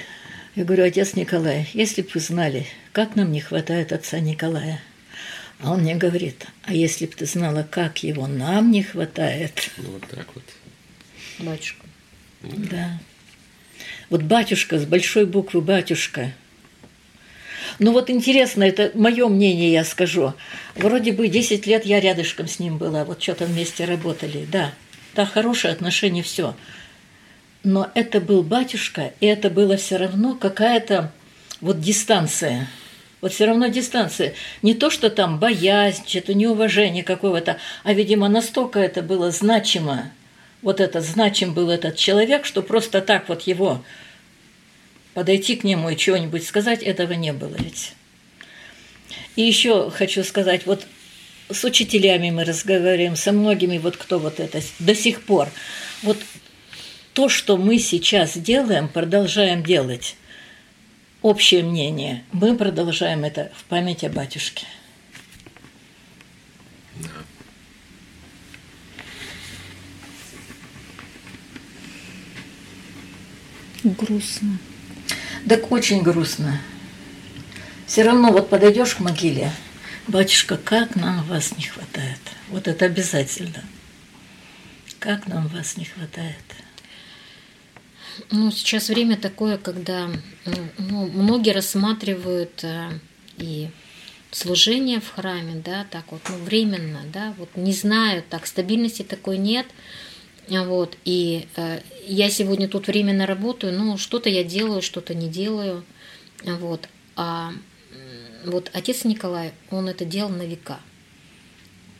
Я говорю, отец Николай, если бы вы знали, как нам не хватает отца Николая. А он мне говорит, а если бы ты знала, как его нам не хватает. Ну, вот так вот. Батюшка. Да. Вот батюшка, с большой буквы батюшка – ну вот интересно, это мое мнение, я скажу. Вроде бы 10 лет я рядышком с ним была, вот что-то вместе работали, да. Да, хорошее отношение, все. Но это был батюшка, и это было все равно какая-то вот дистанция. Вот все равно дистанция. Не то, что там боязнь, что-то неуважение какого-то, а, видимо, настолько это было значимо, вот этот значим был этот человек, что просто так вот его подойти к нему и чего-нибудь сказать, этого не было ведь. И еще хочу сказать, вот с учителями мы разговариваем, со многими, вот кто вот это до сих пор. Вот то, что мы сейчас делаем, продолжаем делать, общее мнение, мы продолжаем это в память о батюшке. Грустно. Так очень грустно. Все равно вот подойдешь к могиле, батюшка, как нам вас не хватает. Вот это обязательно. Как нам вас не хватает. Ну, сейчас время такое, когда ну, многие рассматривают э, и служение в храме, да, так вот, ну, временно, да, вот не знаю, так, стабильности такой нет – вот, и э, я сегодня тут временно работаю, ну, что-то я делаю, что-то не делаю. Вот. А вот отец Николай, он это делал на века.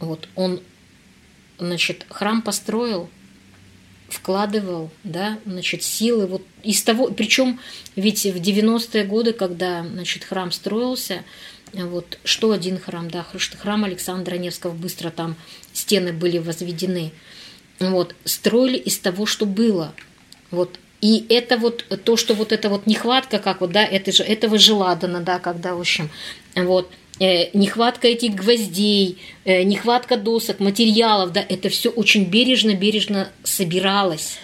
Вот, он, значит, храм построил, вкладывал, да, значит, силы вот из того, причем ведь в 90-е годы, когда, значит, храм строился, вот, что один храм, да, храм Александра Невского, быстро там стены были возведены – вот, строили из того, что было. Вот. И это вот то, что вот эта вот нехватка, как вот, да, это же, этого же ладано, да, когда, в общем, вот, э, нехватка этих гвоздей, э, нехватка досок, материалов, да, это все очень бережно-бережно собиралось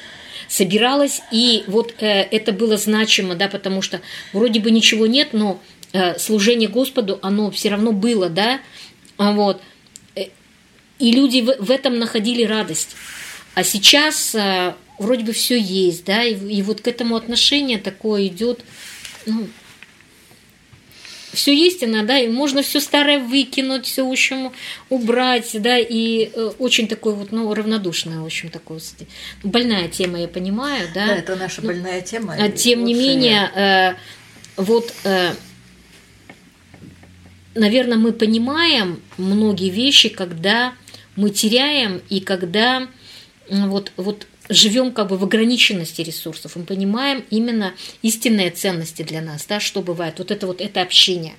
собиралось, и вот э, это было значимо, да, потому что вроде бы ничего нет, но э, служение Господу, оно все равно было, да, вот, э, и люди в этом находили радость. А сейчас э, вроде бы все есть, да, и, и вот к этому отношение такое идет, ну, все истинно, да, и можно все старое выкинуть, все, в общем, убрать, да, и э, очень такой вот, ну, равнодушная, в общем, такой больная тема, я понимаю, да. Да, это наша больная тема. А тем не менее, э, вот, э, наверное, мы понимаем многие вещи, когда мы теряем и когда вот, вот живем как бы в ограниченности ресурсов, мы понимаем именно истинные ценности для нас, да, что бывает. Вот это вот это общение.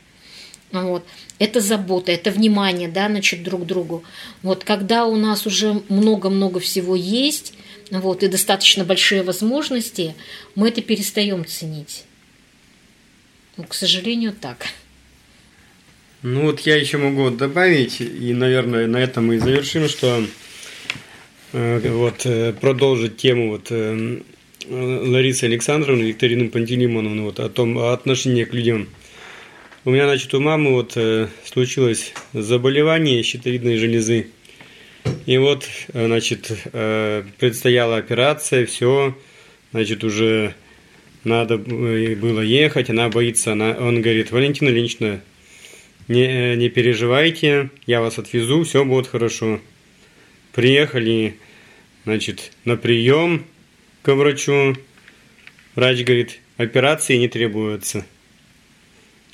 Вот. Это забота, это внимание, да, значит, друг другу. Вот когда у нас уже много-много всего есть, вот, и достаточно большие возможности, мы это перестаем ценить. Ну, к сожалению, так. Ну вот я еще могу добавить, и, наверное, на этом мы и завершим, что вот, э, продолжить тему вот, э, Ларисы Александровны, Викторины Пантелеймоновны вот, о том, о отношении к людям. У меня, значит, у мамы вот случилось заболевание щитовидной железы. И вот, значит, предстояла операция, все, значит, уже надо было ехать, она боится, она, он говорит, Валентина Ильинична, не, не переживайте, я вас отвезу, все будет хорошо. Приехали, значит, на прием к врачу. Врач говорит, операции не требуются.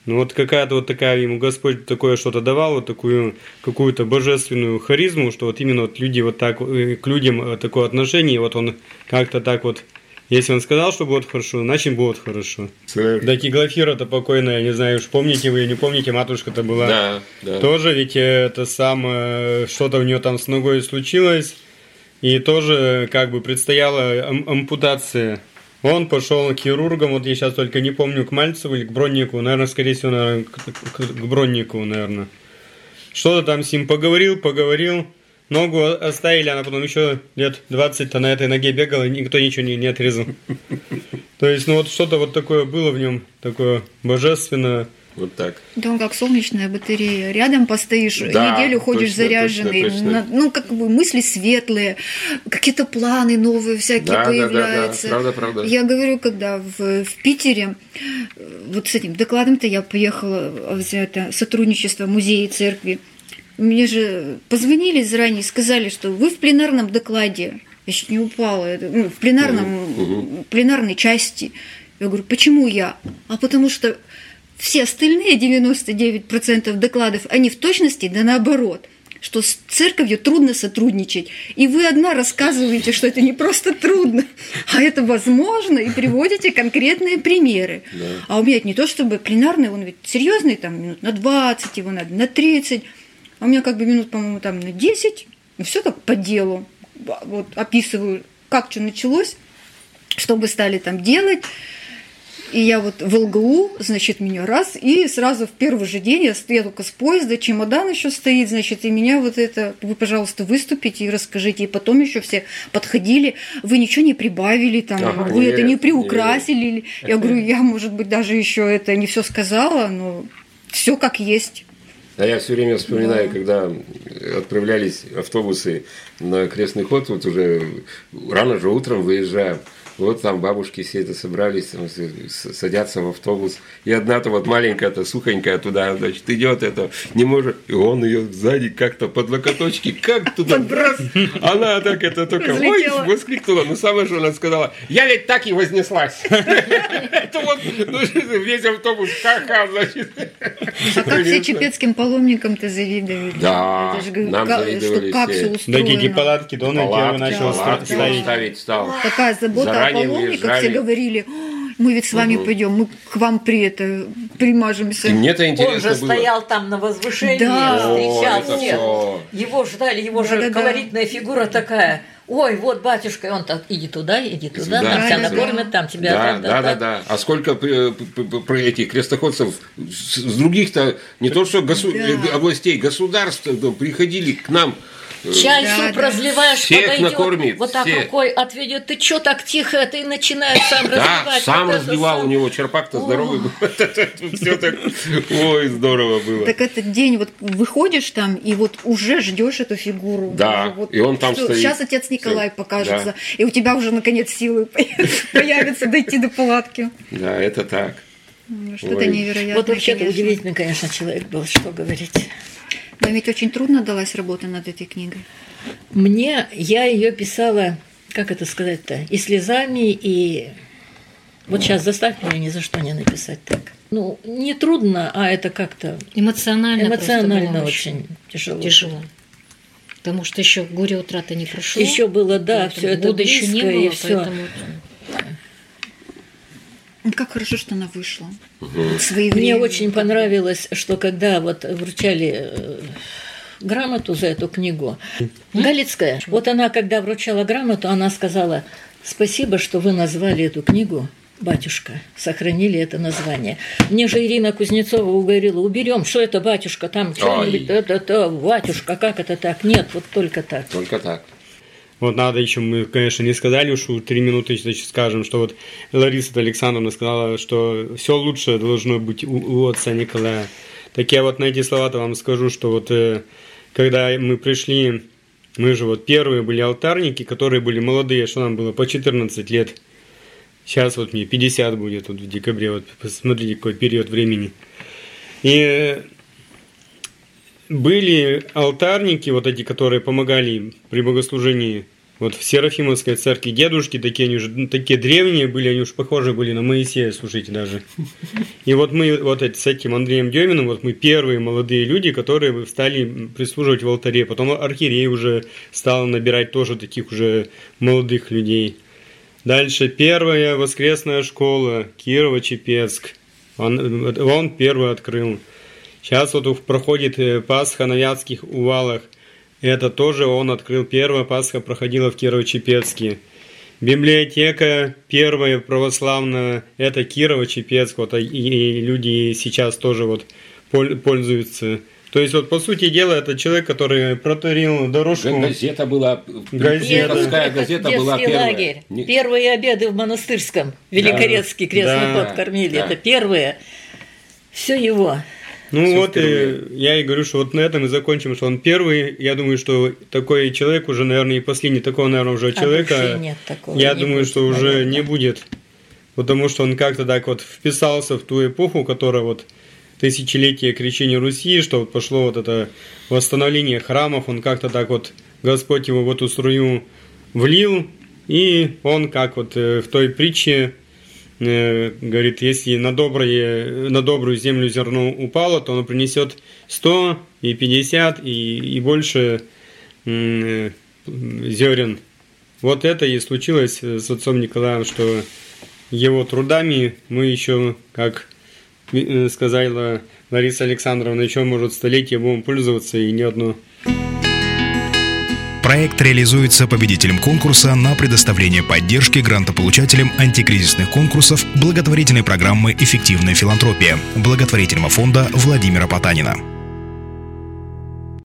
Ну вот какая-то вот такая ему Господь такое что-то давал, вот такую какую-то божественную харизму, что вот именно вот люди вот так, э, к людям э, такое отношение, вот он как-то так вот, если он сказал, что будет хорошо, значит будет хорошо. Совершенно. Да Киглофира-то покойная, не знаю, уж помните вы, не помните, матушка-то была. Да, да. Тоже ведь это самое, что-то у нее там с ногой случилось, и тоже как бы предстояла ампутация. Он пошел к хирургам, вот я сейчас только не помню, к Мальцеву или к Броннику, наверное, скорее всего, наверное, к, к, к Броннику, наверное. Что-то там с ним поговорил, поговорил, ногу оставили, она потом еще лет 20-то на этой ноге бегала, никто ничего не, не отрезал. То есть, ну вот что-то вот такое было в нем, такое божественное. Вот так. Да он как солнечная батарея. Рядом постоишь, да, неделю ходишь точно, заряженный. Точно, точно. ну, как бы мысли светлые, какие-то планы новые всякие да, появляются. Да, да, да. Правда, правда. Я говорю, когда в, в Питере, вот с этим докладом-то я поехала в это сотрудничество музея и церкви. Мне же позвонили заранее, сказали, что вы в пленарном докладе. Я чуть не упала. Ну, в пленарном, угу. пленарной части. Я говорю, почему я? А потому что все остальные 99% докладов, они в точности да наоборот что с церковью трудно сотрудничать. И вы одна рассказываете, что это не просто трудно, а это возможно, и приводите конкретные примеры. Да. А у меня это не то, чтобы пленарный, он ведь серьезный, там минут на 20, его надо на 30, а у меня как бы минут, по-моему, там на 10, ну все так по делу. Вот описываю, как что началось, что бы стали там делать. И я вот в ЛГУ, значит, меня раз, и сразу в первый же день я стою только с поезда, чемодан еще стоит, значит, и меня вот это, вы, пожалуйста, выступите и расскажите. И потом еще все подходили, вы ничего не прибавили, там, ага, вы нет, это не приукрасили. Нет. Я говорю, я, может быть, даже еще это не все сказала, но все как есть. А я все время вспоминаю, да. когда отправлялись автобусы на крестный ход, вот уже рано же утром выезжаем. Вот там бабушки все это собрались, там, садятся в автобус. И одна-то вот маленькая-то, сухонькая туда, значит, идет это, не может. И он ее сзади как-то под локоточки, как туда раз. Она так это только, ой, воскликнула. Но самое, что она сказала, я ведь так и вознеслась. Это вот ну, весь автобус, ха-ха, значит. А как все чепецким паломникам-то завидовали? Да, нам завидовали все. Да какие палатки, да он начал ставить. Такая забота паломниках все говорили, мы ведь с вами угу. пойдем, мы к вам при это примажемся. И мне-то интересно Он же было. стоял там на возвышении, да. встречал О, всех. Его ждали, его да, же да, колоритная да. фигура такая. Ой, вот батюшка, и он так, иди туда, иди туда, да, там тебя да, накормят, там тебя... Да, да, да, да, А сколько про этих крестоходцев с других-то, не то что госу... да. областей, государств приходили к нам Чай, да, суп да. разливаешь, Всех подойдет, накормит, вот так всех. рукой отведет. Ты что так тихо? Это и начинает сам разливать. Да, сам вот разливал, у него черпак-то здоровый был. Все так, ой, здорово было. Так этот день, вот выходишь там, и вот уже ждешь эту фигуру. Да, и он там стоит. Сейчас отец Николай покажется, и у тебя уже наконец силы появятся дойти до палатки. Да, это так. Ну, Что-то невероятное, Вот вообще конечно. удивительный, конечно, человек был, что говорить. Вам ведь очень трудно далась работа над этой книгой. Мне, я ее писала, как это сказать-то, и слезами, и... Вот сейчас заставь меня ни за что не написать так. Ну, не трудно, а это как-то Эмоционально, эмоционально очень тяжело. тяжело. Потому что еще горе утраты не прошло. Еще было, да, все это года еще не близко, было, и все. поэтому Как хорошо, что она вышла. Мгм. Своевременно. Мне очень понравилось, что когда вот вручали э, грамоту за эту книгу, Галицкая, вот она, когда вручала грамоту, она сказала, спасибо, что вы назвали эту книгу «Батюшка», сохранили это название. Мне же Ирина Кузнецова уговорила, уберем, что это «Батюшка», там что-нибудь, Ай. это-то, «Батюшка», как это так? Нет, вот только так. Только так. Вот надо еще, мы, конечно, не сказали уж три минуты, значит, скажем, что вот Лариса Александровна сказала, что все лучше должно быть у, у отца Николая. Так я вот на эти слова-то вам скажу, что вот э, когда мы пришли, мы же вот первые были алтарники, которые были молодые, что нам было по 14 лет. Сейчас вот мне 50 будет вот в декабре, вот посмотрите, какой период времени. И э, были алтарники, вот эти, которые помогали при богослужении вот в Серафимовской церкви дедушки, такие они уже ну, такие древние были, они уж похожи были на Моисея, слушайте, даже. И вот мы вот эти, с этим Андреем Деминым, вот мы первые молодые люди, которые стали прислуживать в алтаре. Потом архиерей уже стал набирать тоже таких уже молодых людей. Дальше первая воскресная школа Кирово-Чепецк. Он, он первый открыл. Сейчас вот проходит э, Пасха на Вятских увалах. Это тоже он открыл. Первая Пасха проходила в Кирово-Чепецке. Библиотека первая православная, это Кирово-Чепецк. Вот, и, и люди сейчас тоже вот пол- пользуются. То есть вот по сути дела это человек, который протарил дорожку. Газета была, Газета. Приходская газета была Детский первая. лагерь. Не- Первые обеды в монастырском. Великорецкий крестный Да. ход кормили. Да. Это первые. Все его. Ну Всё вот впервые. э, я и говорю, что вот на этом и закончим, что он первый. Я думаю, что такой человек уже, наверное, и последний такого, наверное, уже А человека. больше нет такого, я не думаю, будет, что уже наверное. не будет. Потому что он как-то так вот вписался в ту эпоху, которая вот тысячелетие крещения Руси, что вот пошло вот это восстановление храмов, он как-то так вот, Господь его в эту струю влил, и он как вот э, в той притче говорит, если на, доброе, на добрую землю зерно упало, то оно принесет 100 и 50 и, и больше э, зерен. Вот это и случилось э, с отцом Николаем, что его трудами мы еще, как э, сказала Лариса Александровна, еще, может, столетие будем пользоваться и не одно. Проект реализуется победителем конкурса на предоставление поддержки грантополучателям антикризисных конкурсов благотворительной программы «Эффективная филантропия» благотворительного фонда Владимира Потанина.